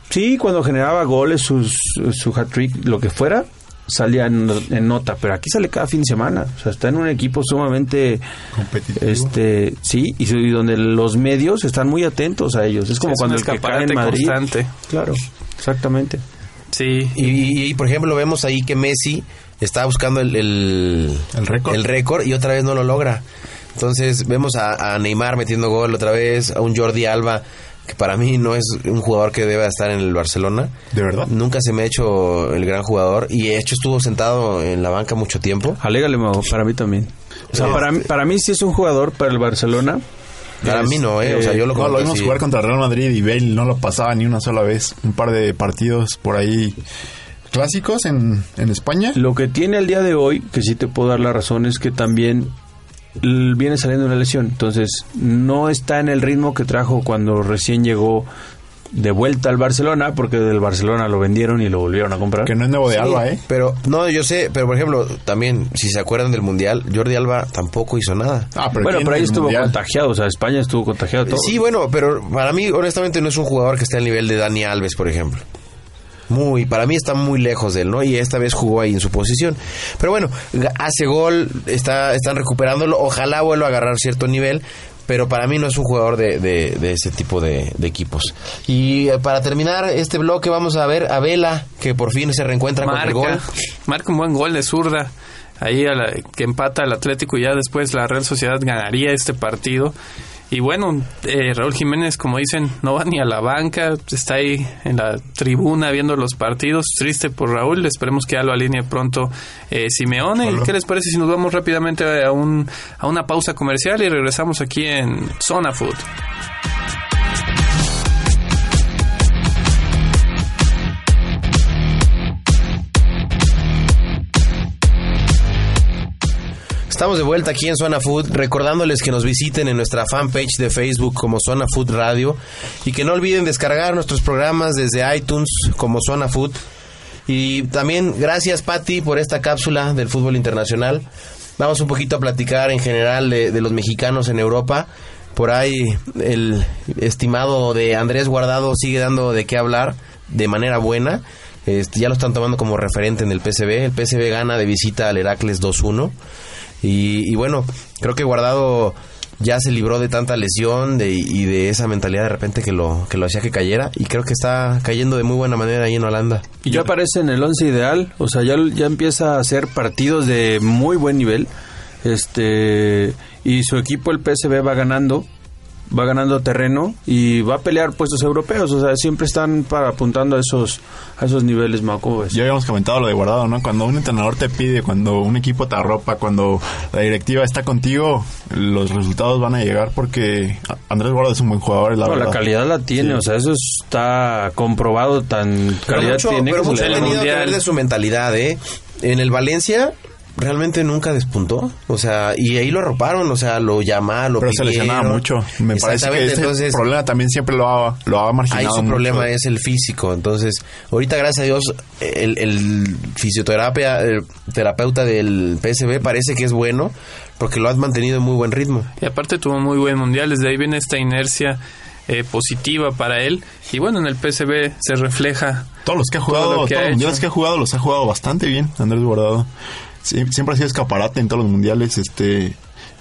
Sí, cuando generaba goles, sus, su hat-trick, lo que fuera, salía en, en nota. Pero aquí sale cada fin de semana. O sea, está en un equipo sumamente... Competitivo. Este, sí, y, y donde los medios están muy atentos a ellos. Es como Es cuando el que cae en Madrid. constante. Claro, exactamente. Sí. Y, y, por ejemplo, vemos ahí que Messi está buscando el, el, El récord. el récord y otra vez no lo logra. Entonces vemos a, a Neymar metiendo gol otra vez, a un Jordi Alba, que para mí no es un jugador que debe estar en el Barcelona. ¿De verdad? Nunca se me ha hecho el gran jugador y de hecho estuvo sentado en la banca mucho tiempo. Alégale, Mau, para mí también. O sea, para, mí- para mí sí es un jugador para el Barcelona. Para mí no, ¿eh? O sea, yo lo No, lo vimos jugar contra Real Madrid y Bale no lo pasaba ni una sola vez. Un par de partidos por ahí clásicos en, en España. Lo que tiene el día de hoy, que sí te puedo dar la razón, es que también viene saliendo una lesión. Entonces, no está en el ritmo que trajo cuando recién llegó de vuelta al Barcelona, porque del Barcelona lo vendieron y lo volvieron a comprar. Que no es nuevo de Sí, Alba, ¿eh? Pero, no, yo sé, pero por ejemplo, también, si se acuerdan del Mundial, Jordi Alba tampoco hizo nada. Ah, bueno, ¿quién pero ahí estuvo Mundial? contagiado, o sea, España estuvo contagiado todo. Sí, bueno, pero para mí, honestamente, no es un jugador que esté al nivel de Dani Alves, por ejemplo. Muy, para mí está muy lejos de él, ¿no? Y esta vez jugó ahí en su posición. Pero bueno, hace gol, está, están recuperándolo. Ojalá vuelva a agarrar cierto nivel. Pero para mí no es un jugador de, de- de ese tipo de, de equipos. Y eh, para terminar este bloque vamos a ver a Vela, que por fin se reencuentra con el gol. Marca, marca un buen gol de zurda. Ahí a la- que empata el Atlético y ya después la Real Sociedad ganaría este partido. Y bueno, eh, Raúl Jiménez, como dicen, no va ni a la banca, está ahí en la tribuna viendo los partidos. Triste por Raúl, esperemos que ya lo alinee pronto eh, Simeone. ¿Y ¿Qué les parece si nos vamos rápidamente a, un, a una pausa comercial y regresamos aquí en Zona Food? Estamos de vuelta aquí en Zona Food, recordándoles que nos visiten en nuestra fanpage de Facebook como Zona Food Radio y que no olviden descargar nuestros programas desde iTunes como Zona Food. Y también gracias Patti por esta cápsula del fútbol internacional. Vamos un poquito a platicar en general de, los mexicanos en Europa. Por ahí el estimado de Andrés Guardado sigue dando de qué hablar de manera buena. Este, ya lo están tomando como referente en el PSV. El PSV gana de visita al Heracles 2-1. Y, y bueno, creo que Guardado ya se libró de tanta lesión de, y de esa mentalidad de repente que lo, que lo hacía que cayera. Y creo que está cayendo de muy buena manera ahí en Holanda. Y ya aparece en el once ideal, o sea, ya, ya empieza a hacer partidos de muy buen nivel. Este y su equipo el PSV va ganando, va ganando terreno y va a pelear puestos europeos, o sea, siempre están para apuntando a esos a esos niveles, Mau, ¿cómo ves? Ya habíamos comentado lo de guardado, ¿no? Cuando un entrenador te pide, cuando un equipo te arropa, cuando la directiva está contigo, los resultados van a llegar porque Andrés Guardado es un buen jugador, la No, la calidad la tiene, Sí. o sea, eso está comprobado, tan Pero calidad mucho, tiene pero que se mucho que Mundial. ver de su mentalidad, ¿eh? En el Valencia realmente nunca despuntó. O sea, y ahí lo arroparon, o sea, lo llamaron, lo Pero se lesionaba mucho. Me parece que ese entonces... problema también siempre lo ha, lo ha marginado Ahí su mucho. problema es el físico. Entonces, ahorita, gracias a Dios, el, el fisioterapia, el terapeuta del PSV parece que es bueno porque lo has mantenido en muy buen ritmo. Y aparte tuvo muy buen mundial, desde ahí viene esta inercia eh, positiva para él. Y bueno, en el PSV se refleja Todos los que ha Todo jugado, lo que todos ha los mundiales que ha jugado, los ha jugado bastante bien, Andrés Guardado. Siempre ha sido escaparate en todos los mundiales, este,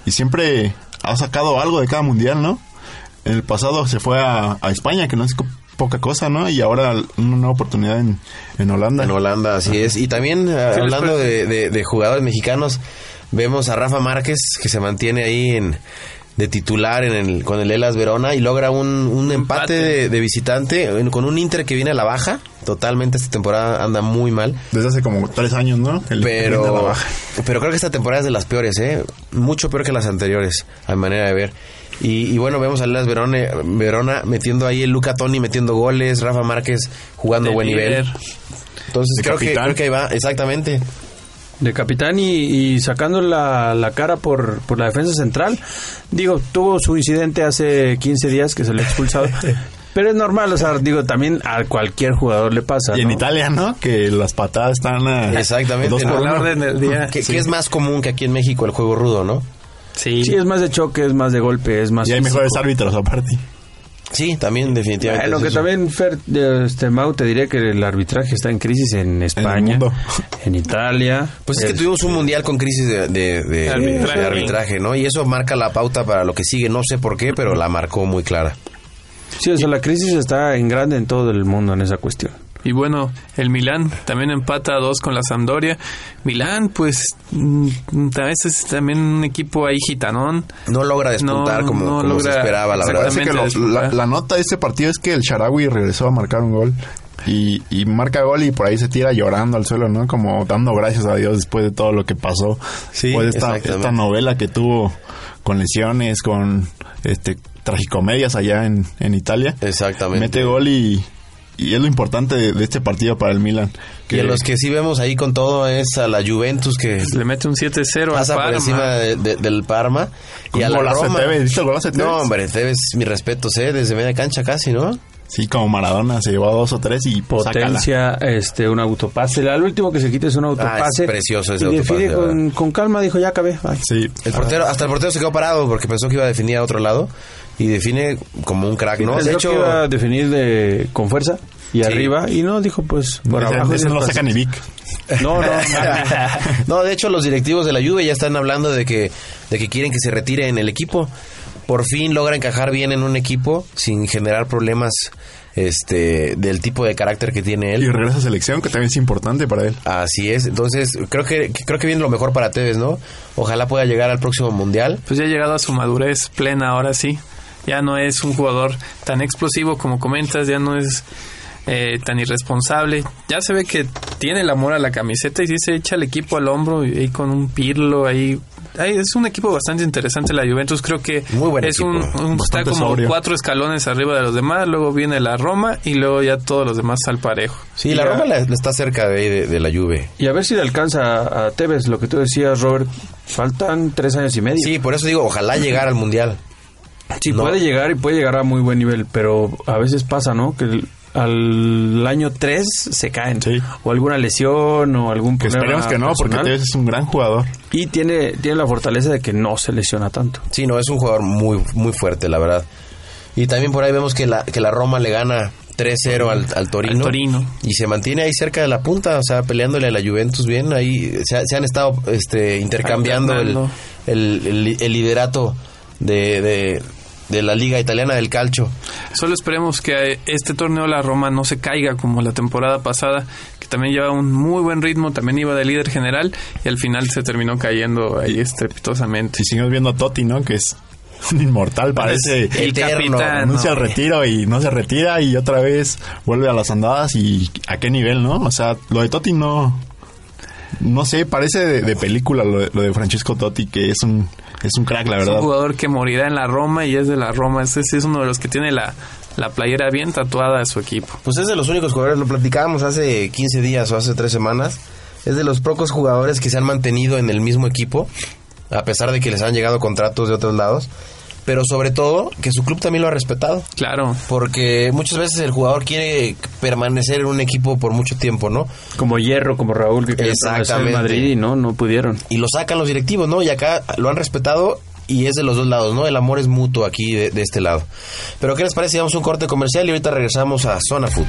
y siempre ha sacado algo de cada mundial, ¿no? En el pasado se fue a, a España, que no es poca cosa, ¿no? Y ahora una nueva oportunidad en, en Holanda. En Holanda, así es. Y también, eh, Sí, hablando de, de- de jugadores mexicanos, vemos a Rafa Márquez que se mantiene ahí en de titular en el, con el Elas Verona y logra un, un empate, Empate. De, de visitante con un Inter que viene a la baja. Totalmente esta temporada anda muy mal. Desde hace como tres años, ¿no? El- viene a la Pero, baja. pero creo que esta temporada es de las peores, ¿eh? Mucho peor que las anteriores, a mi manera de ver. Y, y bueno, vemos a Elas Verona, Verona metiendo ahí el Luca Toni metiendo goles, Rafa Márquez jugando a de buen líder. nivel. Entonces creo que, creo que ahí va, exactamente. De capitán y, y sacando la, la cara por, por la defensa central. Digo, tuvo su incidente hace 15 días que se le ha expulsado. (laughs) pero es normal, o sea, digo, también a cualquier jugador le pasa. Y en ¿no? Italia, ¿no? Que las patadas están a... Exactamente, Dos ¿no? por la orden del día. (laughs) Que, que es más común que aquí en México el juego rudo, ¿no? Sí. Sí, es más de choque, es más de golpe, es más. Y hay físico. mejores árbitros aparte. Sí, también definitivamente. Bueno, es que eso. también, Fer, este, Mau, te diré que el arbitraje está en crisis en España, en Italia. Pues es que Es- tuvimos un mundial con crisis de, de- de- Arbitraje. de arbitraje, ¿no? Y eso marca la pauta para lo que sigue. No sé por qué, pero la marcó muy clara. Sí, o sea, la crisis está en grande en todo el mundo en esa cuestión. Y bueno, el Milán también empata a dos con la Sampdoria. Milán, pues, mm, a veces también un equipo ahí gitanón. No logra despuntar No, como, no como se esperaba, la verdad. Que lo- la, la nota de este partido es que el Sharawi regresó a marcar un gol. Y, y marca gol y por ahí se tira llorando al suelo, ¿no? Como dando gracias a Dios después de todo lo que pasó. Sí, Después de esta, esta novela que tuvo con lesiones, con este tragicomedias allá en, en Italia. Exactamente. Mete gol y, y es lo importante de, de este partido para el Milan. Y a los que sí vemos ahí con todo es a la Juventus que Le mete un 7-0 al pasa por Parma. encima de- de- del Parma y a la golazo de Roma. Tevez, ¿viste el golazo de Tevez? No, hombre, Tevez, mi respeto, ¿eh? Desde media cancha casi, ¿no? Sí, como Maradona, se llevó a dos o tres y sácala. Potencia, este, un autopase. El último que se quite es un autopase. Ah, precioso ese y define autopase, con, ¿verdad? con calma, dijo, ya acabé. bye. Sí, El portero, hasta el portero se quedó parado porque pensó que iba a definir a otro lado y define como un crack, ¿no? De hecho, iba a definir de, con fuerza y arriba. Y no, dijo, pues, por Ese- abajo. ese no lo saca ni Vic. No, (laughs) no. no, de hecho los directivos de la Juve ya están hablando de que de que quieren que se retire en el equipo. Por fin logra encajar bien en un equipo sin generar problemas este del tipo de carácter que tiene Y él. regresa a selección, que también es importante para él. Así es. Entonces, creo que creo que viene lo mejor para Tevez, ¿no? Ojalá pueda llegar al próximo mundial. Pues ya ha llegado a su madurez plena ahora sí. Ya no es un jugador tan explosivo como comentas, ya no es eh, tan irresponsable. Ya se ve que tiene el amor a la camiseta y sí se echa el equipo al hombro y ahí con un pirlo ahí. Ay, es un equipo bastante interesante la Juventus, creo que Muy buen es equipo. un, un- está como sobrio. cuatro escalones arriba de los demás, luego viene la Roma y luego ya todos los demás al parejo. Sí, la Ya. Roma la- la está cerca de, ahí de, de la Juve. Y a ver si le alcanza a Tevez, lo que tú decías, Robert. Faltan tres años y medio. Sí, por eso digo, ojalá llegar al mundial. Sí, No. puede llegar y puede llegar a muy buen nivel, pero a veces pasa, ¿no? Que el- al año 3 se caen. Sí. O alguna lesión o algún Que problema esperemos que no, porque personal. Tevez es un gran jugador. Y tiene, tiene la fortaleza de que no se lesiona tanto. Sí, no, es un jugador muy, muy fuerte, la verdad. Y también por ahí vemos que la, que la Roma le gana 3-0 al, al Torino. Al Torino. Y se mantiene ahí cerca de la punta, o sea, peleándole a la Juventus bien. Ahí se, ha- se han estado este, intercambiando el, el, el- el liderato de, de, de la Liga Italiana del Calcio. Solo esperemos que este torneo la Roma no se caiga como la temporada pasada, que también lleva un muy buen ritmo, también iba de líder general y al final se terminó cayendo ahí estrepitosamente. Si seguimos viendo a Totti, ¿no? Que es (laughs) un inmortal, parece. el eterno, capitán. Anuncia el retiro y no se retira y otra vez vuelve a las andadas y a qué nivel, ¿no? O sea, lo de Totti no... No sé, parece de, de película lo de, lo de Francesco Totti, que es un, es un crack, la Es un verdad. jugador que morirá en la Roma y es de la Roma. Ese sí es uno de los que tiene la, la playera bien tatuada de su equipo. Pues es de los únicos jugadores, lo platicábamos hace 15 días o hace 3 semanas. Es de los pocos jugadores que se han mantenido en el mismo equipo, a pesar de que les han llegado contratos de otros lados. Pero sobre todo, que su club también lo ha respetado. Claro, Porque muchas veces el jugador quiere permanecer en un equipo por mucho tiempo, ¿no? Como Hierro, como Raúl, que permanecer en Exactamente. Madrid y no, no pudieron. Y lo sacan los directivos, ¿no? Y acá lo han respetado y es de los dos lados, ¿no? El amor es mutuo aquí de, de este lado. Pero ¿qué les parece? Damos un corte comercial y ahorita regresamos a Zona Food.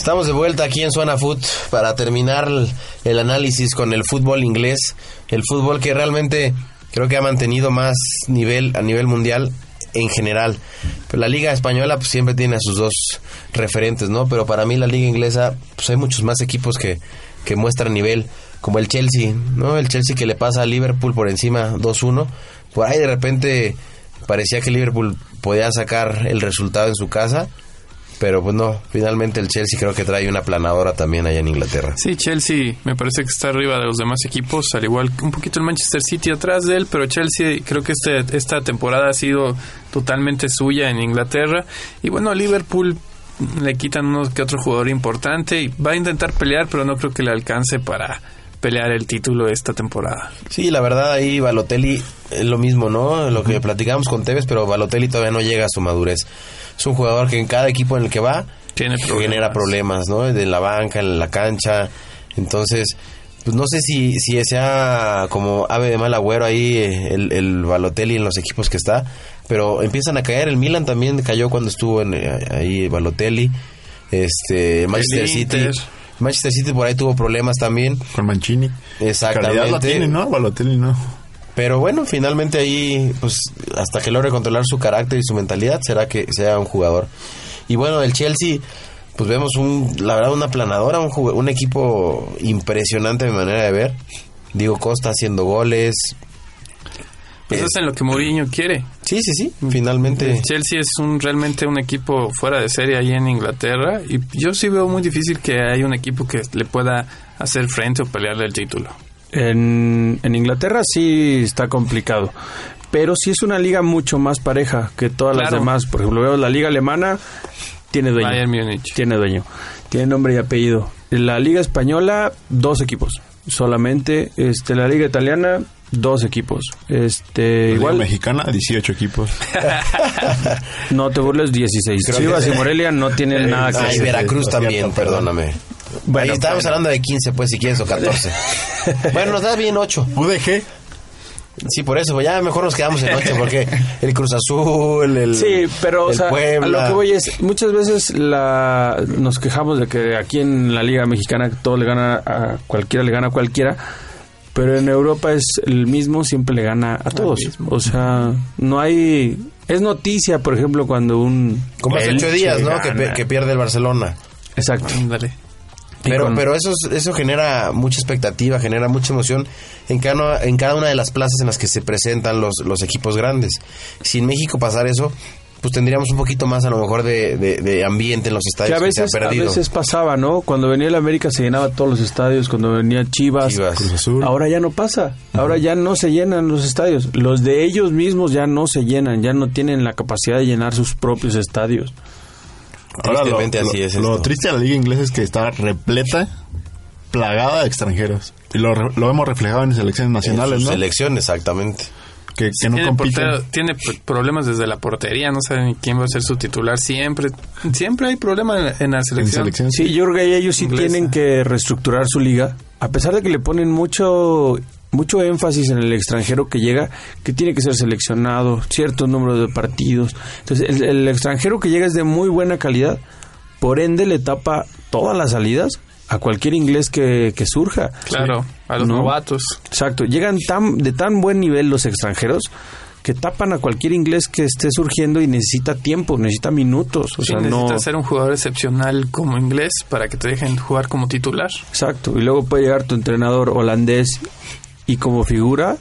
Estamos de vuelta aquí en Zona Food para terminar el, el análisis con el fútbol inglés, el fútbol que realmente creo que ha mantenido más nivel a nivel mundial en general. Pero la liga española pues, siempre tiene a sus dos referentes, ¿no? Pero para mí la liga inglesa pues hay muchos más equipos que, que muestran nivel, como el Chelsea, ¿no? El Chelsea que le pasa a Liverpool por encima 2-1. Por ahí de repente parecía que Liverpool podía sacar el resultado en su casa. Pero pues no, finalmente el Chelsea creo que trae una planadora también allá en Inglaterra. sí, Chelsea me parece que está arriba de los demás equipos, al igual que un poquito el Manchester City atrás de él, pero Chelsea creo que este, esta temporada ha sido totalmente suya en Inglaterra. Y bueno, Liverpool le quitan uno que otro jugador importante y va a intentar pelear, pero no creo que le alcance para pelear el título esta temporada. Sí, la verdad ahí Balotelli es lo mismo, ¿no? Lo que platicamos con Tevez, pero Balotelli todavía no llega a su madurez. Es un jugador que en cada equipo en el que va Tiene problemas. genera problemas, ¿no? De la banca, en la cancha. Entonces, pues no sé si, si sea como ave de mal agüero ahí eh, el, el Balotelli en los equipos que está, pero empiezan a caer. El Milan también cayó cuando estuvo en, eh, ahí Balotelli. Este, Manchester City. Manchester City por ahí tuvo problemas también. Con Mancini. Exactamente. Calidad la tiene, ¿no? Balotelli no. Pero bueno, finalmente ahí, pues hasta que logre controlar su carácter y su mentalidad, será que sea un jugador. Y bueno, el Chelsea, pues vemos un, la verdad, una planadora, un, un equipo impresionante de manera de ver. Diego Costa haciendo goles. Pues Es- es en lo que Mourinho quiere. Sí, sí, sí, finalmente. El Chelsea es un, realmente un equipo fuera de serie ahí en Inglaterra y yo sí veo muy difícil que haya un equipo que le pueda hacer frente o pelearle el título. En, en Inglaterra sí está complicado. Pero sí es una liga mucho más pareja que todas las demás. Por ejemplo, veo la liga alemana, tiene dueño. Bayern Múnich. Tiene dueño. Tiene nombre y apellido. En la liga española, dos equipos. Solamente. Este, la liga italiana, dos equipos. Este, La igual, Liga mexicana, 18 equipos. (laughs) no te burles, 16. Creo Chivas que- y Morelia no tienen nada que Ay, hacer. Veracruz es también, cierto, perdón. perdóname. Bueno, Ahí estábamos bueno. hablando de 15, pues, si quieres, o 14. (laughs) bueno, nos da bien 8. UDG. Sí, por eso, pues ya mejor nos quedamos en 8, porque (laughs) el Cruz Azul, el. Sí, pero o el sea, a Puebla. lo que voy es, muchas veces la, nos quejamos de que aquí en la Liga Mexicana todo le gana a cualquiera, le gana a cualquiera, pero en Europa es el mismo, siempre le gana a todos. O sea, no hay... Es noticia, por ejemplo, cuando un... Como hace 8 días, ¿no? Que, pierde el Barcelona. Exacto. Dale. Y Pero, con- pero eso, es- eso genera mucha expectativa, genera mucha emoción en cada, en cada una de las plazas en las que se presentan los, los equipos grandes. Si en México pasara eso, pues tendríamos un poquito más a lo mejor de, de- de ambiente en los Que estadios a que, veces, se ha a perdido. veces pasaba, ¿no? Cuando venía el América se llenaba todos los estadios, cuando venía Chivas, Chivas. Cruz Azul. Ahora ya no pasa, ahora ya no se llenan los estadios. Los de ellos mismos ya no se llenan, ya no tienen la capacidad de llenar sus propios estadios. Ahora, lo, Tristemente así lo- es lo triste de la liga inglesa es que está repleta, plagada de extranjeros. Y lo, lo hemos reflejado en selecciones En nacionales, su ¿no? selección, exactamente. Que, que no tiene, compiten. portero- tiene problemas desde la portería, no saben ni quién va a ser su titular. Siempre siempre hay problemas en, en la En selección. selección, Sí, yo creo que ellos sí Inglesa. tienen que reestructurar su liga, a pesar de que le ponen mucho mucho énfasis en el extranjero que llega, que tiene que ser seleccionado, cierto número de partidos. Entonces, el, el extranjero que llega es de muy buena calidad, por ende le tapa todas las salidas a cualquier inglés que, que surja. Claro, a los No. novatos. Exacto, llegan tan de tan buen nivel los extranjeros que tapan a cualquier inglés que esté surgiendo y necesita tiempo, necesita minutos, o Sí, sea, no necesitas ser un jugador excepcional como inglés para que te dejen jugar como titular. Exacto, y luego puede llegar tu entrenador holandés y como figura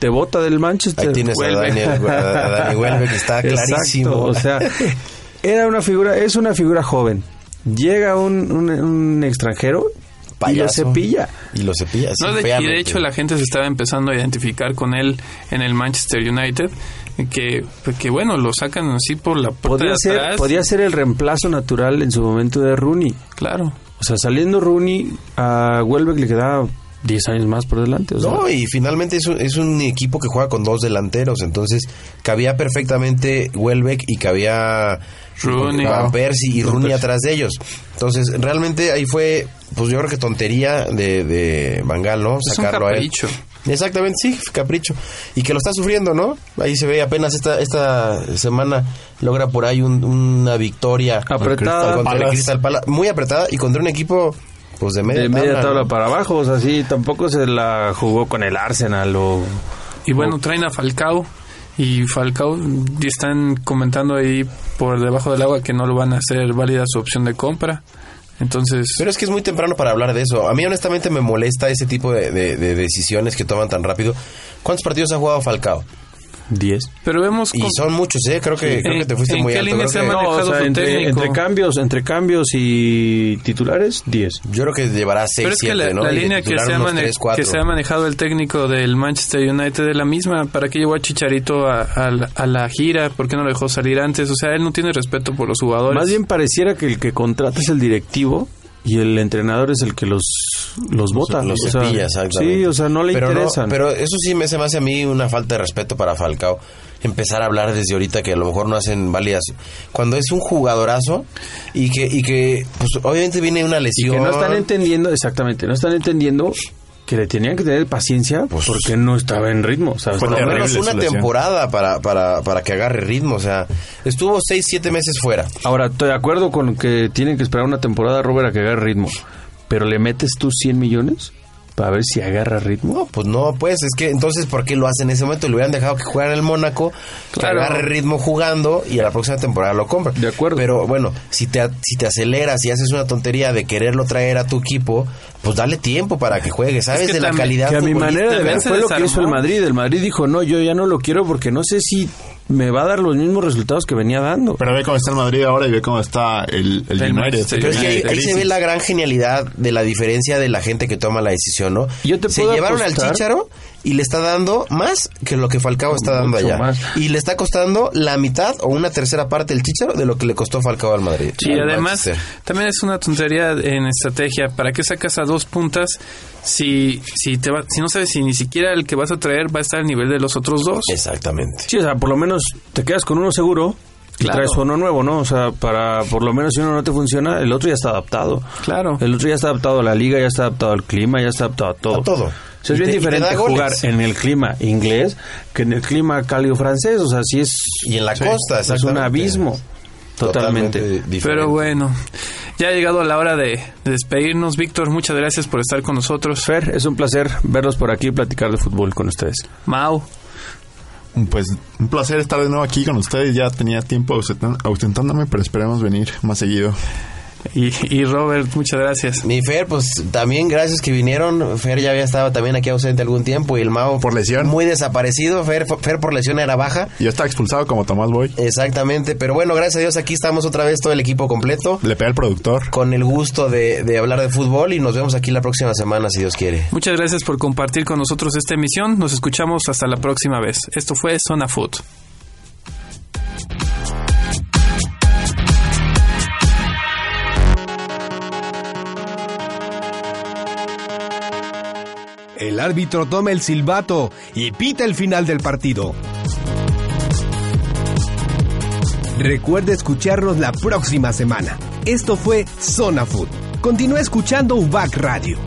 te bota del Manchester. Ahí tienes a a que está (laughs) Exacto, clarísimo. o sea, era una figura, es una figura joven. Llega un, un, un extranjero y lo cepilla. Y lo cepilla. No, de, y de hecho la gente se estaba empezando a identificar con él en el Manchester United, que, que bueno, lo sacan así por la puerta Podía de ser, atrás. podía ser el reemplazo natural en su momento de Rooney. Claro. O sea, saliendo Rooney a Welbeck le quedaba 10 años más por delante. O sea, No, y finalmente es un, es un equipo que juega con dos delanteros, entonces cabía perfectamente Welbeck y cabía Rooney. Van Persie y Rooney atrás de ellos. Entonces, realmente ahí fue, pues yo creo que tontería de, de Bangal, ¿no? Es un Sacarlo a él. capricho. Exactamente, sí, capricho. Y que lo está sufriendo, ¿no? Ahí se ve apenas esta esta semana logra por ahí un- una victoria Apretada. contra el Palace. Crystal Palace, muy apretada y contra un equipo pues de media de media tabla, tabla ¿no? para abajo. O sea, sí, tampoco se la jugó con el Arsenal o... Y bueno, traen a Falcao. Y Falcao están comentando ahí por debajo del agua que no lo van a hacer válida su opción de compra. Entonces, Pero es que es muy temprano para hablar de eso. A mí honestamente me molesta ese tipo de, de- de decisiones que toman tan rápido. ¿Cuántos partidos ha jugado Falcao? 10. pero vemos Y son muchos, ¿eh? Creo que, creo ¿En- que te fuiste muy qué alto. línea Creo se que- ha manejado No, o sea, entre, entre cambios, entre cambios y titulares, 10. yo creo que llevará 6, Pero es que 7, la, ¿no? la línea que se, ha unos mane- 3, 4. que se ha manejado el técnico del Manchester United es la misma. ¿Para qué llevó a Chicharito a, a la gira? ¿Por qué no lo dejó salir antes? O sea, él no tiene respeto por los jugadores. Más bien pareciera que el que contrata es el directivo y el entrenador es el que los, los vota. Los o sea, cepilla, exactamente. Sí, o sea, no le pero interesan. pero eso sí me se me hace a mí una falta de respeto para Falcao. Empezar a hablar desde ahorita que a lo mejor no hacen válidas. Cuando es un jugadorazo y que, y que pues obviamente viene una y lesión. que no están entendiendo, exactamente, no están entendiendo que le tenían que tener paciencia Pues- porque no estaba en ritmo. O sea, por lo menos una temporada para, para, para que agarre ritmo. O sea, estuvo 6, 7 meses fuera. Ahora, estoy de acuerdo con que tienen que esperar una temporada, Robert, a que agarre ritmo. pero le metes tú 100 millones para ver si agarra ritmo. No, pues no, pues es que entonces, ¿por qué lo hacen en ese momento? Le hubieran dejado que jugara en el Mónaco, que agarre ritmo jugando y a la próxima temporada lo compra. De acuerdo. Pero bueno, si te, si te aceleras y haces una tontería de quererlo traer a tu equipo, pues dale tiempo para que juegue, ¿sabes? que de la también- calidad Que a mi manera de ver fue lo que hizo el Madrid. El Madrid dijo, no, yo ya no lo quiero porque no sé si me va a dar los mismos resultados que venía dando. Pero ve cómo está el Madrid ahora y ve cómo está el, el, El United. Pero es que ahí, ahí se ve la gran genialidad de la diferencia de la gente que toma la decisión, ¿no? Yo te se llevaron al Chicharo y le está dando más que lo que Falcao está dando allá. más. Y le está costando la mitad o una tercera parte el Chicharo de lo que le costó Falcao al Madrid. Sí, Al además Manchester. también es una tontería en estrategia. ¿Para qué sacas a dos puntas si si te va- si no sabes si ni siquiera el que vas a traer va a estar al nivel de los otros dos? Exactamente. Sí, o sea, por lo menos te quedas con uno seguro y Claro. traes uno nuevo, ¿no? O sea, para por lo menos si uno no te funciona, el otro ya está adaptado. Claro. El otro ya está adaptado a la liga, ya está adaptado al clima, ya está adaptado a todo. A todo. O sea, es bien te- diferente jugar goles. en el clima inglés que en el clima cálido francés. O sea, sí es, Y en la costa, es un abismo. Totalmente. diferente. Pero bueno, ya ha llegado la hora de, de despedirnos. Víctor, muchas gracias por estar con nosotros. Fer, es un placer verlos por aquí y platicar de fútbol con ustedes. Mau, Pues un placer estar de nuevo aquí con ustedes. Ya tenía tiempo ausentándome, pero esperemos venir más seguido. Y, y Robert, muchas gracias. Mi Fer, pues también gracias que vinieron. Fer ya había estado también aquí ausente algún tiempo y el Mao Por lesión. muy desaparecido. Fer, Fer por lesión era baja. Yo estaba expulsado como Tomás Boy. Exactamente, pero bueno, gracias a Dios aquí estamos otra vez todo el equipo completo. Le pega al productor. Con el gusto de, de hablar de fútbol y nos vemos aquí la próxima semana si Dios quiere. Muchas gracias por compartir con nosotros esta emisión. Nos escuchamos hasta la próxima vez. Esto fue Zona Food. El árbitro toma el silbato y pita el final del partido. Recuerde escucharnos la próxima semana. Esto fue Zona Food. Continúa escuchando UBAC Radio.